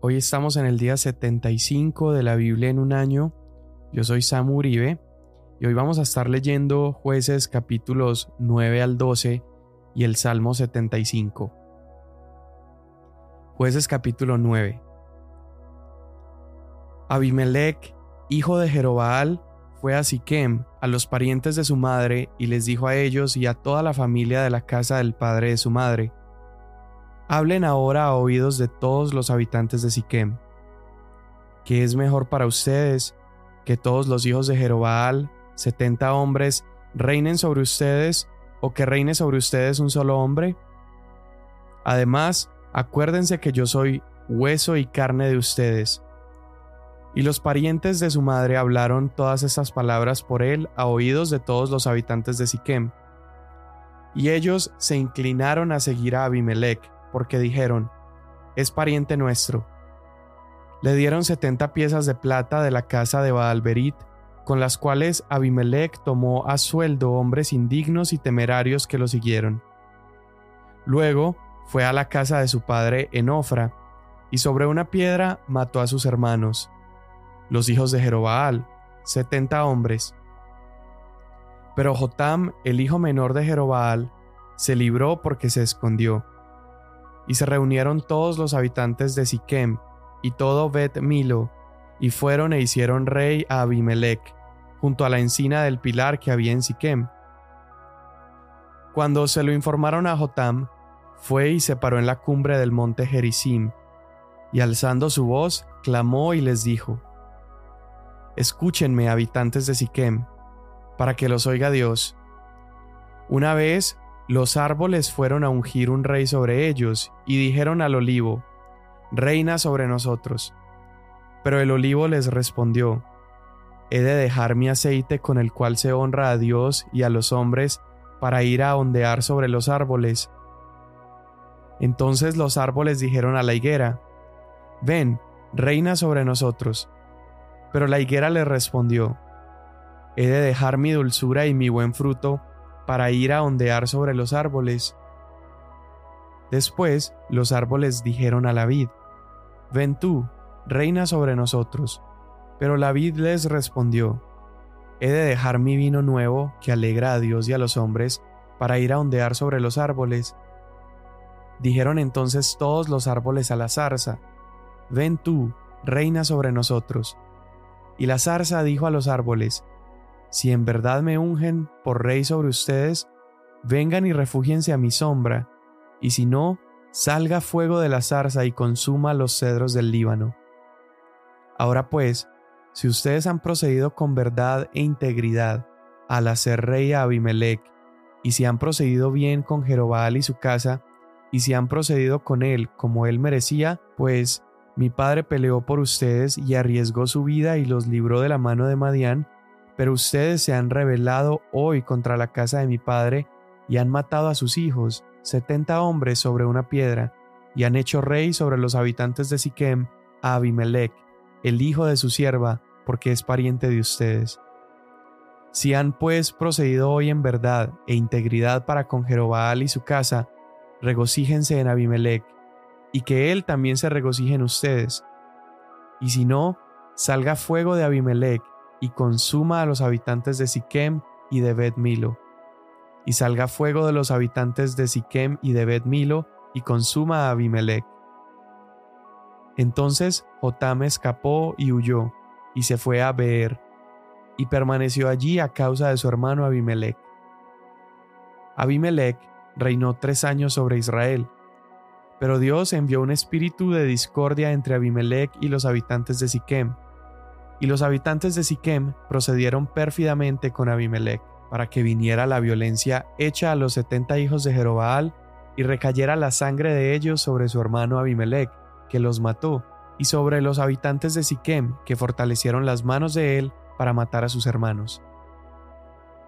Hoy estamos en el día 75 de la Biblia en un año. Yo soy Samu Uribe y hoy vamos a estar leyendo jueces capítulos 9 al 12 y el Salmo 75. Jueces capítulo 9. Abimelech, hijo de Jerobaal, fue a Siquem, a los parientes de su madre, y les dijo a ellos y a toda la familia de la casa del padre de su madre, Hablen ahora a oídos de todos los habitantes de Siquem. ¿Qué es mejor para ustedes que todos los hijos de Jerobaal, setenta hombres, reinen sobre ustedes o que reine sobre ustedes un solo hombre? Además, acuérdense que yo soy hueso y carne de ustedes. Y los parientes de su madre hablaron todas estas palabras por él a oídos de todos los habitantes de Siquem. Y ellos se inclinaron a seguir a Abimelech, porque dijeron, es pariente nuestro. Le dieron setenta piezas de plata de la casa de Baalberit, con las cuales Abimelech tomó a sueldo hombres indignos y temerarios que lo siguieron. Luego fue a la casa de su padre en Ofra, y sobre una piedra mató a sus hermanos, los hijos de Jerobaal, setenta hombres. Pero Jotam, el hijo menor de Jerobaal, se libró porque se escondió. Y se reunieron todos los habitantes de Siquem y todo Bet Milo, y fueron e hicieron rey a Abimelech, junto a la encina del pilar que había en Siquem. Cuando se lo informaron a Jotam, fue y se paró en la cumbre del monte Gerizim, y alzando su voz, clamó y les dijo: Escúchenme, habitantes de Siquem, para que los oiga Dios. Una vez los árboles fueron a ungir un rey sobre ellos, y dijeron al olivo, Reina sobre nosotros. Pero el olivo les respondió, He de dejar mi aceite con el cual se honra a Dios y a los hombres para ir a ondear sobre los árboles. Entonces los árboles dijeron a la higuera, Ven, reina sobre nosotros. Pero la higuera les respondió, He de dejar mi dulzura y mi buen fruto para ir a ondear sobre los árboles. Después los árboles dijeron a la vid, Ven tú, reina sobre nosotros. Pero la vid les respondió, He de dejar mi vino nuevo, que alegra a Dios y a los hombres, para ir a ondear sobre los árboles. Dijeron entonces todos los árboles a la zarza, Ven tú, reina sobre nosotros. Y la zarza dijo a los árboles, si en verdad me ungen por rey sobre ustedes, vengan y refúgiense a mi sombra, y si no, salga fuego de la zarza y consuma los cedros del Líbano. Ahora pues, si ustedes han procedido con verdad e integridad al hacer rey a Abimelech, y si han procedido bien con Jerobal y su casa, y si han procedido con él como él merecía, pues mi padre peleó por ustedes y arriesgó su vida y los libró de la mano de Madián, pero ustedes se han rebelado hoy contra la casa de mi padre y han matado a sus hijos, setenta hombres sobre una piedra, y han hecho rey sobre los habitantes de Siquem a Abimelech, el hijo de su sierva, porque es pariente de ustedes. Si han pues procedido hoy en verdad e integridad para con Jerobaal y su casa, regocíjense en Abimelech, y que él también se regocije en ustedes. Y si no, salga fuego de Abimelech y consuma a los habitantes de Siquem y de Bet Milo. Y salga fuego de los habitantes de Siquem y de Bet Milo y consuma a Abimelech. Entonces Jotam escapó y huyó, y se fue a Beer, y permaneció allí a causa de su hermano Abimelech. Abimelech reinó tres años sobre Israel, pero Dios envió un espíritu de discordia entre Abimelech y los habitantes de Siquem, y los habitantes de Siquem procedieron pérfidamente con Abimelech, para que viniera la violencia hecha a los setenta hijos de Jerobaal, y recayera la sangre de ellos sobre su hermano Abimelech, que los mató, y sobre los habitantes de Siquem, que fortalecieron las manos de él para matar a sus hermanos.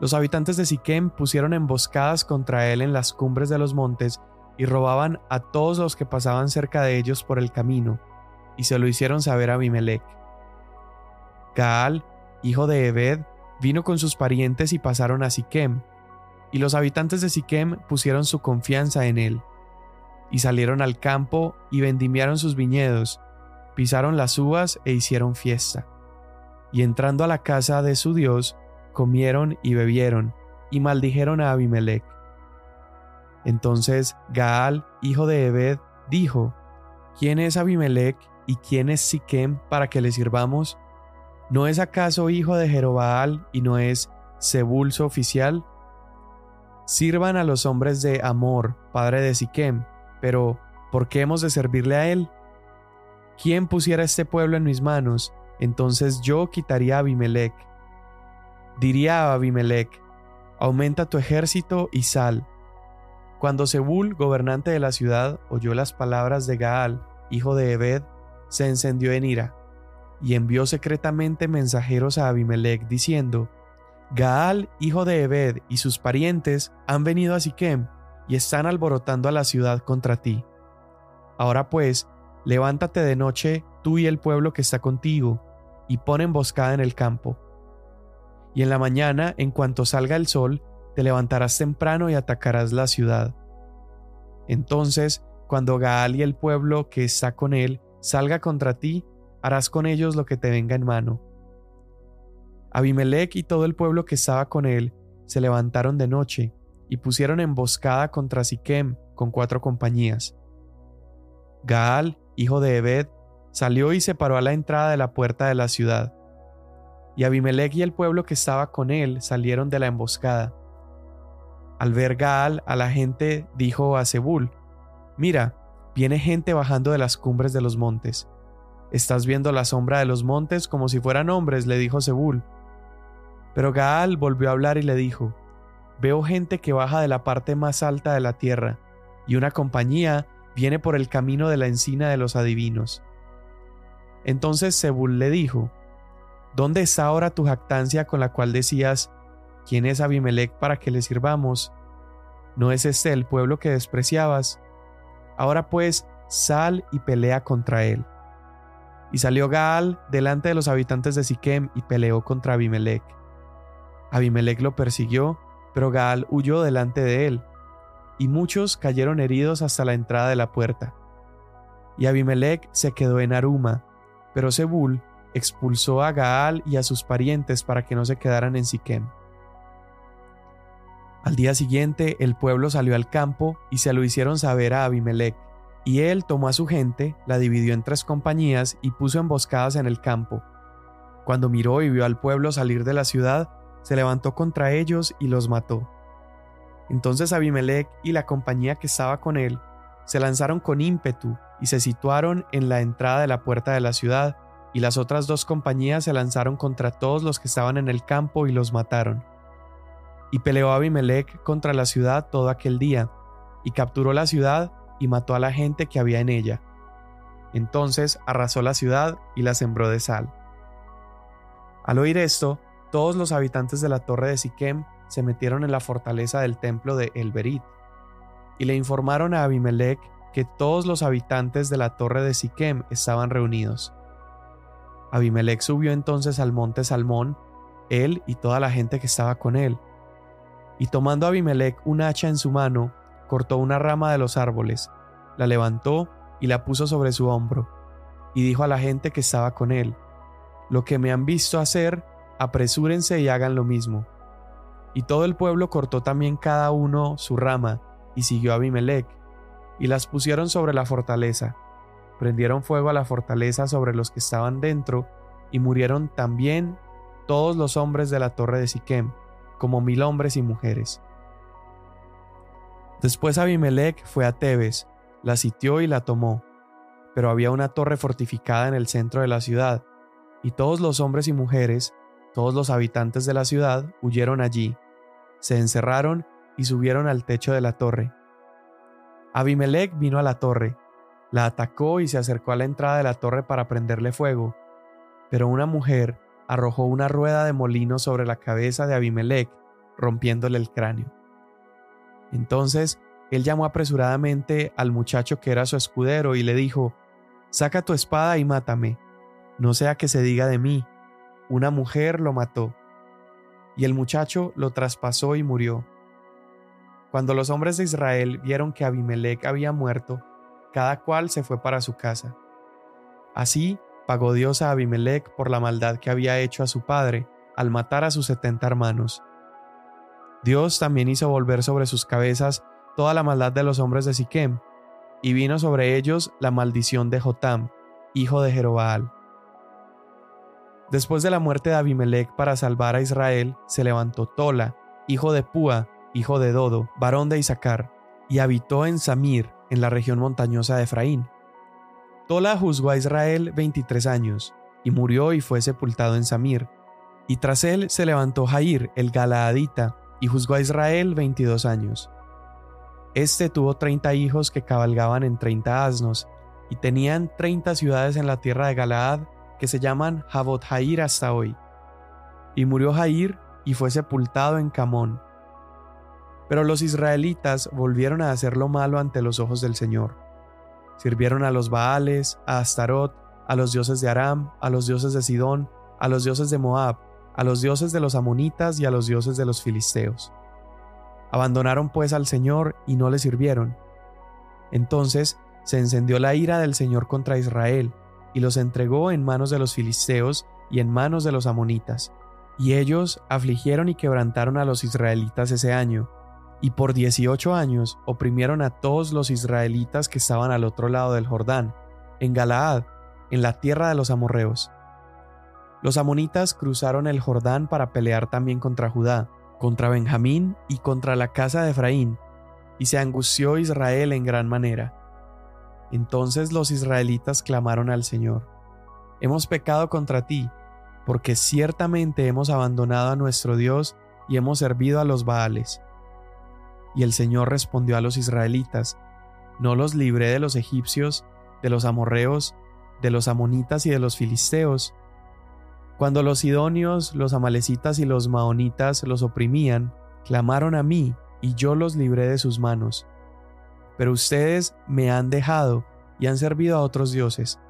Los habitantes de Siquem pusieron emboscadas contra él en las cumbres de los montes y robaban a todos los que pasaban cerca de ellos por el camino, y se lo hicieron saber a Abimelech. Gaal, hijo de Ebed, vino con sus parientes y pasaron a Siquem, y los habitantes de Siquem pusieron su confianza en él, y salieron al campo y vendimiaron sus viñedos, pisaron las uvas e hicieron fiesta. Y entrando a la casa de su Dios, comieron y bebieron, y maldijeron a Abimelech. Entonces Gaal, hijo de Ebed, dijo, ¿Quién es Abimelech y quién es Siquem para que le sirvamos? ¿No es acaso hijo de Jerobaal y no es Zebul su oficial? Sirvan a los hombres de Amor, padre de Siquem, pero ¿por qué hemos de servirle a él? ¿Quién pusiera este pueblo en mis manos? Entonces yo quitaría a Abimelech. Diría a Abimelech, aumenta tu ejército y sal. Cuando Zebul, gobernante de la ciudad, oyó las palabras de Gaal, hijo de Ebed, se encendió en ira, y envió secretamente mensajeros a Abimelech diciendo, Gaal, hijo de Ebed, y sus parientes han venido a Siquem y están alborotando a la ciudad contra ti. Ahora pues, levántate de noche tú y el pueblo que está contigo, y pon emboscada en el campo. Y en la mañana, en cuanto salga el sol, te levantarás temprano y atacarás la ciudad. Entonces, cuando Gaal y el pueblo que está con él salga contra ti, harás con ellos lo que te venga en mano. Abimelech y todo el pueblo que estaba con él se levantaron de noche y pusieron emboscada contra Siquem con cuatro compañías. Gaal, hijo de Ebed, salió y se paró a la entrada de la puerta de la ciudad. Y Abimelech y el pueblo que estaba con él salieron de la emboscada. Al ver Gaal a la gente dijo a Zebul, Mira, viene gente bajando de las cumbres de los montes. Estás viendo la sombra de los montes como si fueran hombres, le dijo Zebul. Pero Gaal volvió a hablar y le dijo, Veo gente que baja de la parte más alta de la tierra, y una compañía viene por el camino de la encina de los adivinos. Entonces Zebul le dijo, ¿Dónde está ahora tu jactancia con la cual decías, ¿quién es Abimelech para que le sirvamos? ¿No es este el pueblo que despreciabas? Ahora pues, sal y pelea contra él. Y salió Gaal delante de los habitantes de Siquem y peleó contra Abimelech. Abimelech lo persiguió, pero Gaal huyó delante de él, y muchos cayeron heridos hasta la entrada de la puerta. Y Abimelech se quedó en Aruma, pero Zebul expulsó a Gaal y a sus parientes para que no se quedaran en Siquem. Al día siguiente el pueblo salió al campo y se lo hicieron saber a Abimelech, y él tomó a su gente, la dividió en tres compañías y puso emboscadas en el campo. Cuando miró y vio al pueblo salir de la ciudad, se levantó contra ellos y los mató. Entonces Abimelech y la compañía que estaba con él se lanzaron con ímpetu y se situaron en la entrada de la puerta de la ciudad, y las otras dos compañías se lanzaron contra todos los que estaban en el campo y los mataron. Y peleó Abimelech contra la ciudad todo aquel día, y capturó la ciudad y mató a la gente que había en ella. Entonces arrasó la ciudad y la sembró de sal. Al oír esto, todos los habitantes de la torre de Siquem se metieron en la fortaleza del templo de Elberit y le informaron a Abimelech que todos los habitantes de la torre de Siquem estaban reunidos. Abimelech subió entonces al monte Salmón, él y toda la gente que estaba con él. Y tomando Abimelech un hacha en su mano, cortó una rama de los árboles, la levantó y la puso sobre su hombro, y dijo a la gente que estaba con él, Lo que me han visto hacer, apresúrense y hagan lo mismo. Y todo el pueblo cortó también cada uno su rama, y siguió a Abimelech, y las pusieron sobre la fortaleza. Prendieron fuego a la fortaleza sobre los que estaban dentro, y murieron también todos los hombres de la torre de Siquem, como mil hombres y mujeres. Después Abimelech fue a Tebes, la sitió y la tomó, pero había una torre fortificada en el centro de la ciudad, y todos los hombres y mujeres todos los habitantes de la ciudad huyeron allí, se encerraron y subieron al techo de la torre. Abimelech vino a la torre, la atacó y se acercó a la entrada de la torre para prenderle fuego, pero una mujer arrojó una rueda de molino sobre la cabeza de Abimelech, rompiéndole el cráneo. Entonces él llamó apresuradamente al muchacho que era su escudero y le dijo, Saca tu espada y mátame, no sea que se diga de mí, una mujer lo mató, y el muchacho lo traspasó y murió. Cuando los hombres de Israel vieron que Abimelech había muerto, cada cual se fue para su casa. Así pagó Dios a Abimelech por la maldad que había hecho a su padre al matar a sus setenta hermanos. Dios también hizo volver sobre sus cabezas toda la maldad de los hombres de Siquem, y vino sobre ellos la maldición de Jotam, hijo de Jerobaal. Después de la muerte de Abimelech para salvar a Israel, se levantó Tola, hijo de Púa, hijo de Dodo, varón de Isaacar, y habitó en Samir, en la región montañosa de Efraín. Tola juzgó a Israel veintitrés años, y murió y fue sepultado en Samir. Y tras él se levantó Jair, el Galaadita, y juzgó a Israel veintidós años. Este tuvo treinta hijos que cabalgaban en treinta asnos, y tenían treinta ciudades en la tierra de Galaad que se llaman Jabot Jair hasta hoy. Y murió Jair y fue sepultado en Camón. Pero los israelitas volvieron a hacer lo malo ante los ojos del Señor. Sirvieron a los Baales, a Astarot, a los dioses de Aram, a los dioses de Sidón, a los dioses de Moab, a los dioses de los amonitas y a los dioses de los filisteos. Abandonaron pues al Señor y no le sirvieron. Entonces se encendió la ira del Señor contra Israel, y los entregó en manos de los filisteos y en manos de los amonitas. Y ellos afligieron y quebrantaron a los israelitas ese año, y por dieciocho años oprimieron a todos los israelitas que estaban al otro lado del Jordán, en Galaad, en la tierra de los amorreos. Los amonitas cruzaron el Jordán para pelear también contra Judá, contra Benjamín y contra la casa de Efraín, y se angustió Israel en gran manera. Entonces los israelitas clamaron al Señor, Hemos pecado contra ti, porque ciertamente hemos abandonado a nuestro Dios y hemos servido a los Baales. Y el Señor respondió a los israelitas, No los libré de los egipcios, de los amorreos, de los amonitas y de los filisteos, cuando los sidonios, los amalecitas y los maonitas los oprimían, clamaron a mí, y yo los libré de sus manos. Pero ustedes me han dejado y han servido a otros dioses.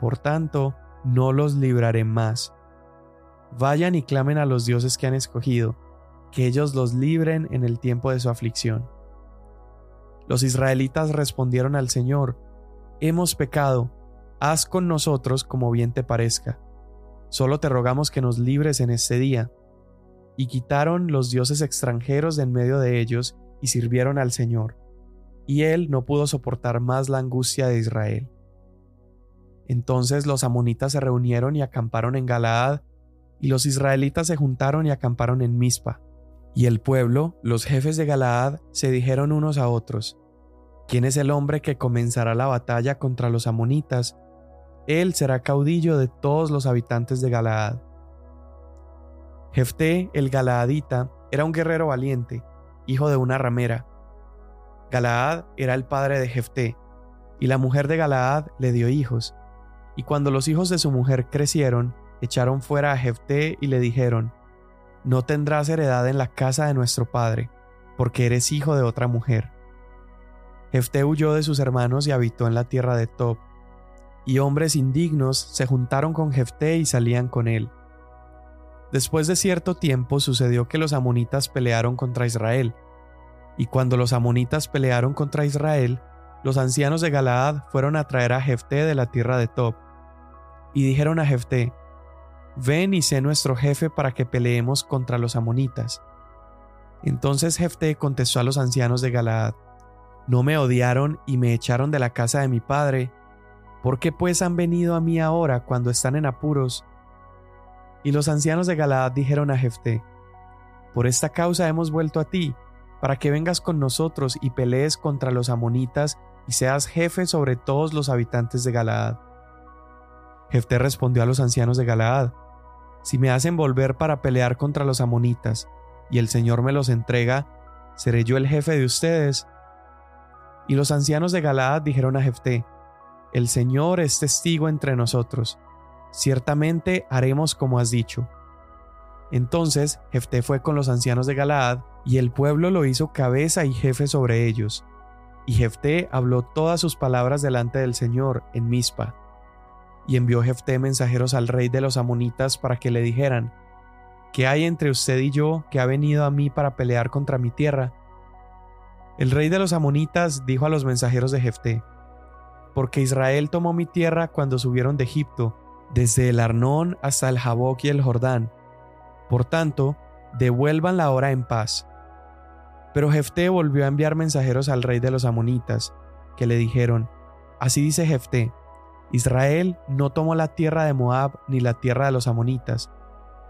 Por tanto, no los libraré más. Vayan y clamen a los dioses que han escogido, que ellos los libren en el tiempo de su aflicción. Los israelitas respondieron al Señor, Hemos pecado, haz con nosotros como bien te parezca. Solo te rogamos que nos libres en este día. Y quitaron los dioses extranjeros de en medio de ellos y sirvieron al Señor. Y él no pudo soportar más la angustia de Israel. Entonces los amonitas se reunieron y acamparon en Galaad, y los israelitas se juntaron y acamparon en Mizpa. Y el pueblo, los jefes de Galaad, se dijeron unos a otros, ¿quién es el hombre que comenzará la batalla contra los amonitas él será caudillo de todos los habitantes de Galaad. Jefté el Galaadita era un guerrero valiente, hijo de una ramera. Galaad era el padre de Jefté, y la mujer de Galaad le dio hijos. Y cuando los hijos de su mujer crecieron, echaron fuera a Jefté y le dijeron, No tendrás heredad en la casa de nuestro padre, porque eres hijo de otra mujer. Jefté huyó de sus hermanos y habitó en la tierra de Tob, y hombres indignos se juntaron con Jefté y salían con él. Después de cierto tiempo sucedió que los amonitas pelearon contra Israel, y cuando los amonitas pelearon contra Israel, los ancianos de Galaad fueron a traer a Jefté de la tierra de Tob, y dijeron a Jefté, Ven y sé nuestro jefe para que peleemos contra los amonitas. Entonces Jefté contestó a los ancianos de Galaad, No me odiaron y me echaron de la casa de mi padre, ¿Por qué pues han venido a mí ahora cuando están en apuros? Y los ancianos de Galaad dijeron a Jefté, Por esta causa hemos vuelto a ti, para que vengas con nosotros y pelees contra los amonitas y seas jefe sobre todos los habitantes de Galaad. Jefté respondió a los ancianos de Galaad, Si me hacen volver para pelear contra los amonitas, y el Señor me los entrega, ¿seré yo el jefe de ustedes? Y los ancianos de Galaad dijeron a Jefté, el Señor es testigo entre nosotros. Ciertamente haremos como has dicho. Entonces Jefté fue con los ancianos de Galaad, y el pueblo lo hizo cabeza y jefe sobre ellos. Y Jefté habló todas sus palabras delante del Señor en Mizpa. Y envió Jefté mensajeros al rey de los amonitas para que le dijeran, ¿Qué hay entre usted y yo que ha venido a mí para pelear contra mi tierra? El rey de los amonitas dijo a los mensajeros de Jefté, porque Israel tomó mi tierra cuando subieron de Egipto, desde el Arnón hasta el Jaboc y el Jordán. Por tanto, devuelvan la hora en paz. Pero Jefté volvió a enviar mensajeros al rey de los amonitas, que le dijeron, Así dice Jefté, Israel no tomó la tierra de Moab ni la tierra de los amonitas,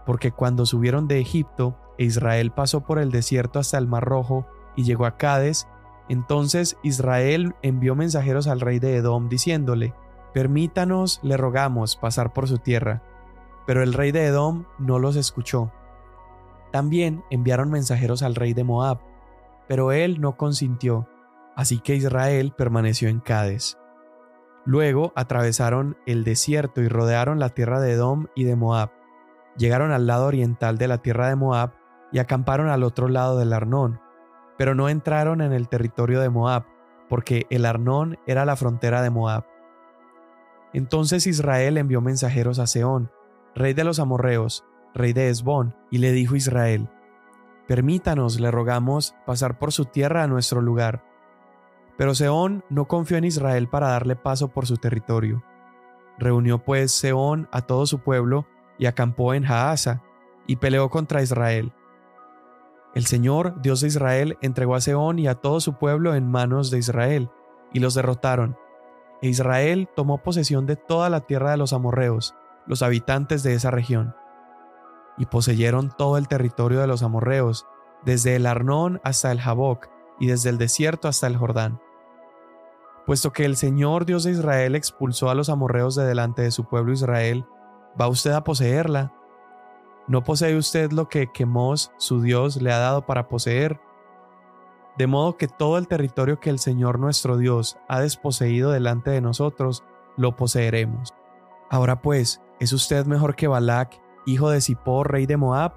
porque cuando subieron de Egipto, e Israel pasó por el desierto hasta el Mar Rojo y llegó a Cades, entonces Israel envió mensajeros al rey de Edom diciéndole, Permítanos, le rogamos, pasar por su tierra. Pero el rey de Edom no los escuchó. También enviaron mensajeros al rey de Moab, pero él no consintió, así que Israel permaneció en Cades. Luego atravesaron el desierto y rodearon la tierra de Edom y de Moab. Llegaron al lado oriental de la tierra de Moab y acamparon al otro lado del Arnón, pero no entraron en el territorio de Moab, porque el Arnón era la frontera de Moab. Entonces Israel envió mensajeros a Seón, rey de los amorreos, rey de Esbón, y le dijo Israel, Permítanos, le rogamos, pasar por su tierra a nuestro lugar. Pero Seón no confió en Israel para darle paso por su territorio. Reunió pues Seón a todo su pueblo y acampó en Jaasa, y peleó contra Israel. El Señor, Dios de Israel, entregó a Seón y a todo su pueblo en manos de Israel, y los derrotaron. E Israel tomó posesión de toda la tierra de los amorreos, los habitantes de esa región. Y poseyeron todo el territorio de los amorreos, desde el Arnón hasta el Jaboc, y desde el desierto hasta el Jordán. Puesto que el Señor Dios de Israel expulsó a los amorreos de delante de su pueblo Israel, ¿va usted a poseerla? ¿No posee usted lo que Quemos, su Dios, le ha dado para poseer? De modo que todo el territorio que el Señor nuestro Dios ha desposeído delante de nosotros, lo poseeremos. Ahora pues, ¿es usted mejor que Balac, hijo de Zippor, rey de Moab?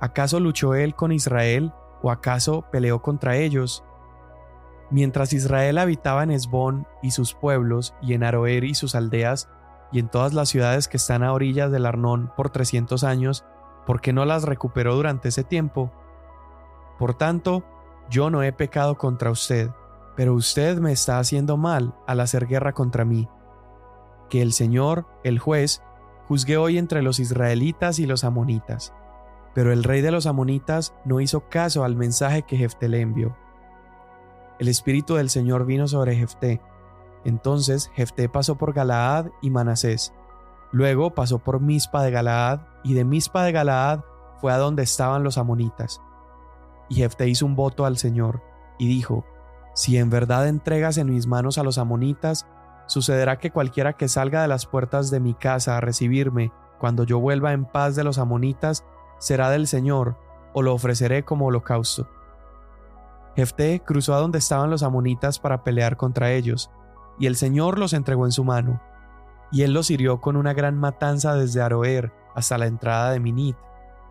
¿Acaso luchó él con Israel o acaso peleó contra ellos? Mientras Israel habitaba en Esbón y sus pueblos, y en Aroer y sus aldeas, y en todas las ciudades que están a orillas del Arnón por trescientos años, ¿por qué no las recuperó durante ese tiempo? Por tanto, yo no he pecado contra usted, pero usted me está haciendo mal al hacer guerra contra mí. Que el Señor, el juez, juzgue hoy entre los israelitas y los amonitas. Pero el rey de los amonitas no hizo caso al mensaje que Jefté le envió. El espíritu del Señor vino sobre Jefté, entonces Jefté pasó por Galaad y Manasés. Luego pasó por Mispa de Galaad, y de Mispa de Galaad fue a donde estaban los amonitas. Y Jefté hizo un voto al Señor, y dijo, Si en verdad entregas en mis manos a los amonitas, sucederá que cualquiera que salga de las puertas de mi casa a recibirme, cuando yo vuelva en paz de los amonitas, será del Señor, o lo ofreceré como holocausto. Jefté cruzó a donde estaban los amonitas para pelear contra ellos, y el Señor los entregó en su mano. Y él los hirió con una gran matanza desde Aroer hasta la entrada de Minit,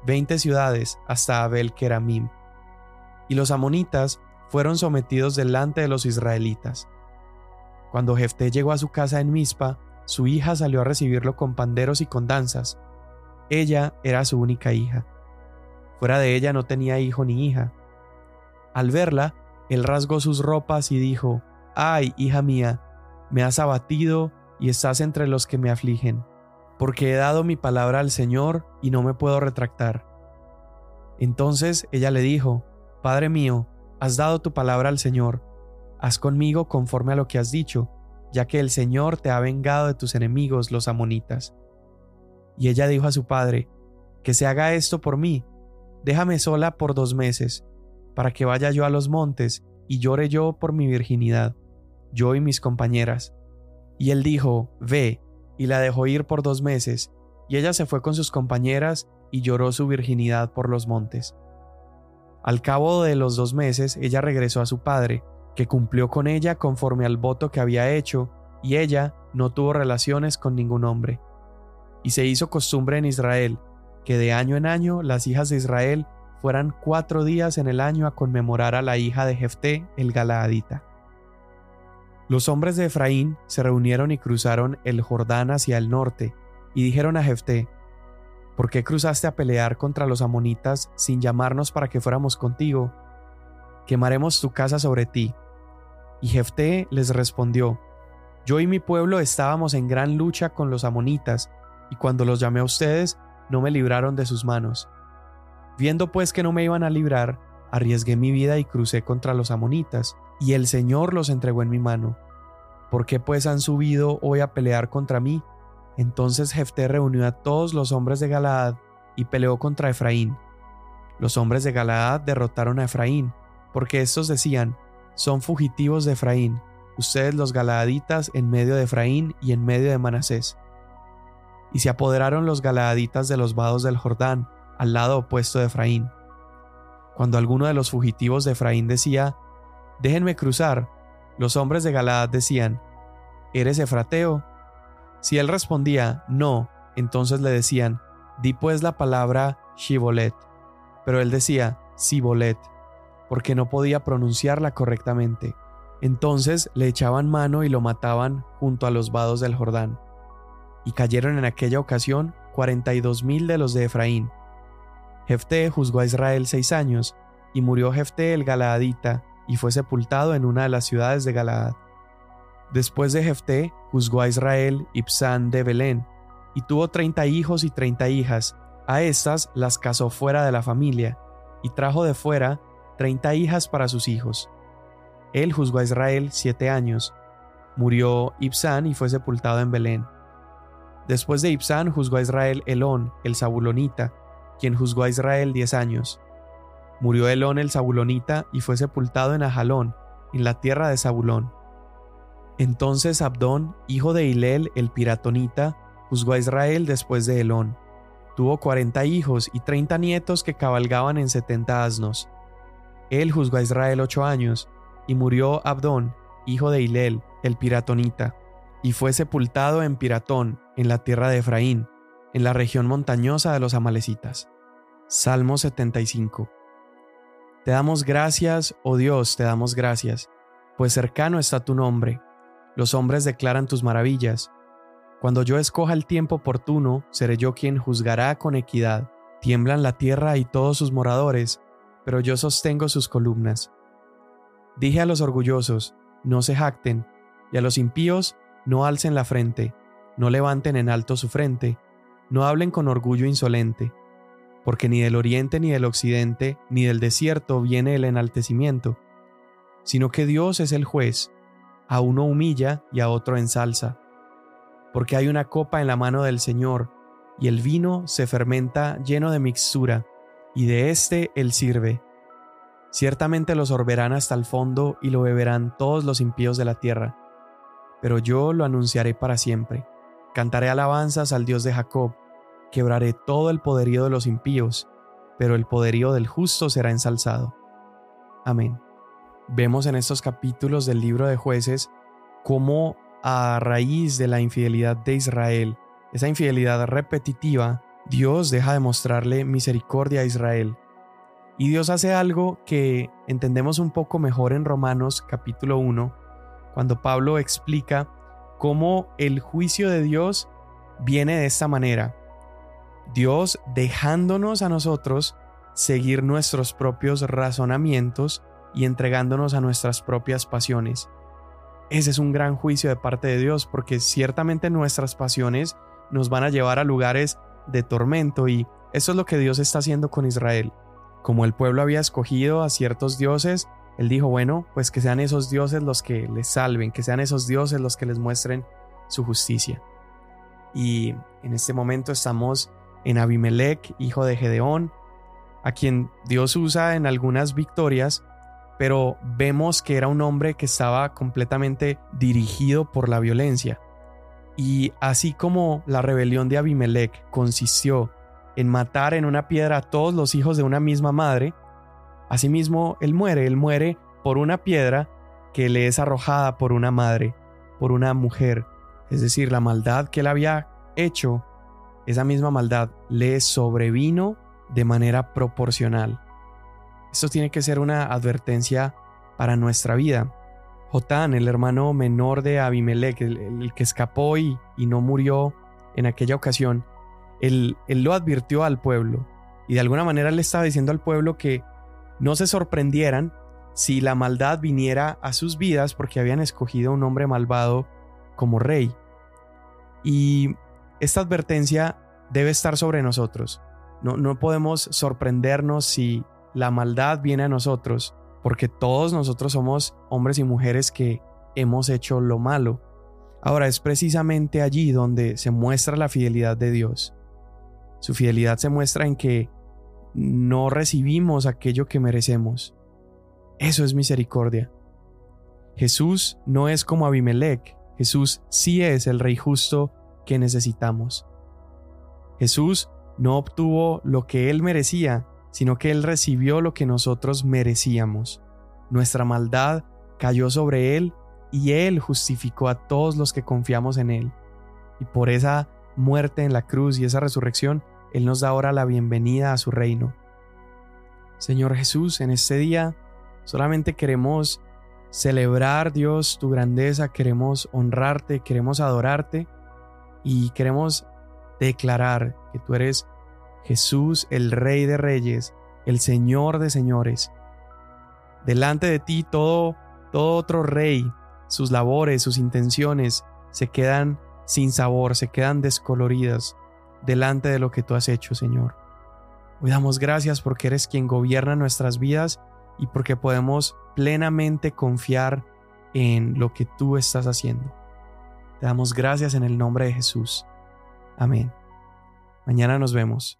veinte ciudades hasta Abel Keramim. Y los amonitas fueron sometidos delante de los israelitas. Cuando Jefté llegó a su casa en Mizpa, su hija salió a recibirlo con panderos y con danzas. Ella era su única hija. Fuera de ella no tenía hijo ni hija. Al verla, él rasgó sus ropas y dijo, Ay, hija mía, me has abatido y estás entre los que me afligen, porque he dado mi palabra al Señor y no me puedo retractar. Entonces ella le dijo, Padre mío, has dado tu palabra al Señor, haz conmigo conforme a lo que has dicho, ya que el Señor te ha vengado de tus enemigos los amonitas. Y ella dijo a su padre, Que se haga esto por mí, déjame sola por dos meses, para que vaya yo a los montes y llore yo por mi virginidad yo y mis compañeras. Y él dijo, Ve, y la dejó ir por dos meses, y ella se fue con sus compañeras y lloró su virginidad por los montes. Al cabo de los dos meses ella regresó a su padre, que cumplió con ella conforme al voto que había hecho, y ella no tuvo relaciones con ningún hombre. Y se hizo costumbre en Israel, que de año en año las hijas de Israel fueran cuatro días en el año a conmemorar a la hija de Jefté el Galaadita. Los hombres de Efraín se reunieron y cruzaron el Jordán hacia el norte, y dijeron a Jefté, ¿Por qué cruzaste a pelear contra los amonitas sin llamarnos para que fuéramos contigo? Quemaremos tu casa sobre ti. Y Jefté les respondió, Yo y mi pueblo estábamos en gran lucha con los amonitas, y cuando los llamé a ustedes, no me libraron de sus manos. Viendo pues que no me iban a librar, arriesgué mi vida y crucé contra los amonitas, y el Señor los entregó en mi mano. ¿Por qué pues han subido hoy a pelear contra mí? Entonces Jefté reunió a todos los hombres de Galaad y peleó contra Efraín. Los hombres de Galaad derrotaron a Efraín, porque estos decían, son fugitivos de Efraín, ustedes los galaaditas en medio de Efraín y en medio de Manasés. Y se apoderaron los galaaditas de los vados del Jordán, al lado opuesto de Efraín. Cuando alguno de los fugitivos de Efraín decía, Déjenme cruzar, los hombres de Galaad decían, ¿Eres Efrateo? Si él respondía, No, entonces le decían, Di pues la palabra Shibolet. Pero él decía, Sibolet, porque no podía pronunciarla correctamente. Entonces le echaban mano y lo mataban junto a los vados del Jordán. Y cayeron en aquella ocasión cuarenta y dos mil de los de Efraín, Jefté juzgó a Israel seis años, y murió Jefté el Galaadita, y fue sepultado en una de las ciudades de Galaad. Después de Jefté juzgó a Israel Ibsán de Belén, y tuvo treinta hijos y treinta hijas. A estas las casó fuera de la familia, y trajo de fuera treinta hijas para sus hijos. Él juzgó a Israel siete años. Murió Ibsán y fue sepultado en Belén. Después de Ibsán juzgó a Israel Elón, el Zabulonita, quien juzgó a Israel diez años. Murió Elón el Zabulonita y fue sepultado en Ajalón, en la tierra de Zabulón. Entonces Abdón, hijo de Hilel el Piratonita, juzgó a Israel después de Elón. Tuvo cuarenta hijos y treinta nietos que cabalgaban en setenta asnos. Él juzgó a Israel ocho años, y murió Abdón, hijo de Hilel el Piratonita, y fue sepultado en Piratón, en la tierra de Efraín, en la región montañosa de los amalecitas. Salmo 75. Te damos gracias, oh Dios, te damos gracias, pues cercano está tu nombre. Los hombres declaran tus maravillas. Cuando yo escoja el tiempo oportuno, seré yo quien juzgará con equidad. Tiemblan la tierra y todos sus moradores, pero yo sostengo sus columnas. Dije a los orgullosos, no se jacten, y a los impíos, no alcen la frente, no levanten en alto su frente, no hablen con orgullo insolente, porque ni del oriente ni del occidente ni del desierto viene el enaltecimiento, sino que Dios es el juez, a uno humilla y a otro ensalza. Porque hay una copa en la mano del Señor, y el vino se fermenta lleno de mixtura, y de éste él sirve. Ciertamente lo sorberán hasta el fondo y lo beberán todos los impíos de la tierra, pero yo lo anunciaré para siempre. Cantaré alabanzas al Dios de Jacob, quebraré todo el poderío de los impíos, pero el poderío del justo será ensalzado. Amén. Vemos en estos capítulos del libro de jueces cómo a raíz de la infidelidad de Israel, esa infidelidad repetitiva, Dios deja de mostrarle misericordia a Israel. Y Dios hace algo que entendemos un poco mejor en Romanos capítulo 1, cuando Pablo explica cómo el juicio de Dios viene de esta manera. Dios dejándonos a nosotros seguir nuestros propios razonamientos y entregándonos a nuestras propias pasiones. Ese es un gran juicio de parte de Dios porque ciertamente nuestras pasiones nos van a llevar a lugares de tormento y eso es lo que Dios está haciendo con Israel. Como el pueblo había escogido a ciertos dioses, él dijo, bueno, pues que sean esos dioses los que les salven, que sean esos dioses los que les muestren su justicia. Y en este momento estamos en Abimelech, hijo de Gedeón, a quien Dios usa en algunas victorias, pero vemos que era un hombre que estaba completamente dirigido por la violencia. Y así como la rebelión de Abimelech consistió en matar en una piedra a todos los hijos de una misma madre, Asimismo, él muere, él muere por una piedra que le es arrojada por una madre, por una mujer. Es decir, la maldad que él había hecho, esa misma maldad le sobrevino de manera proporcional. Esto tiene que ser una advertencia para nuestra vida. Jotán, el hermano menor de Abimelech, el, que escapó y, no murió en aquella ocasión, él, él lo advirtió al pueblo y de alguna manera le estaba diciendo al pueblo que no se sorprendieran si la maldad viniera a sus vidas porque habían escogido un hombre malvado como rey. Y esta advertencia debe estar sobre nosotros. No, no podemos sorprendernos si la maldad viene a nosotros, porque todos nosotros somos hombres y mujeres que hemos hecho lo malo. Ahora es precisamente allí donde se muestra la fidelidad de Dios. Su fidelidad se muestra en que no recibimos aquello que merecemos. Eso es misericordia. Jesús no es como Abimelech, Jesús sí es el Rey justo que necesitamos. Jesús no obtuvo lo que él merecía, sino que él recibió lo que nosotros merecíamos. Nuestra maldad cayó sobre él y él justificó a todos los que confiamos en él. Y por esa muerte en la cruz y esa resurrección, él nos da ahora la bienvenida a su reino. Señor Jesús, en este día solamente queremos celebrar Dios tu grandeza, queremos honrarte, queremos adorarte y queremos declarar que tú eres Jesús, el Rey de Reyes, el Señor de Señores. Delante de ti todo, todo otro rey, sus labores, sus intenciones se quedan sin sabor, se quedan descoloridas delante de lo que tú has hecho, Señor. Hoy damos gracias porque eres quien gobierna nuestras vidas y porque podemos plenamente confiar en lo que tú estás haciendo. Te damos gracias en el nombre de Jesús. Amén. Mañana nos vemos.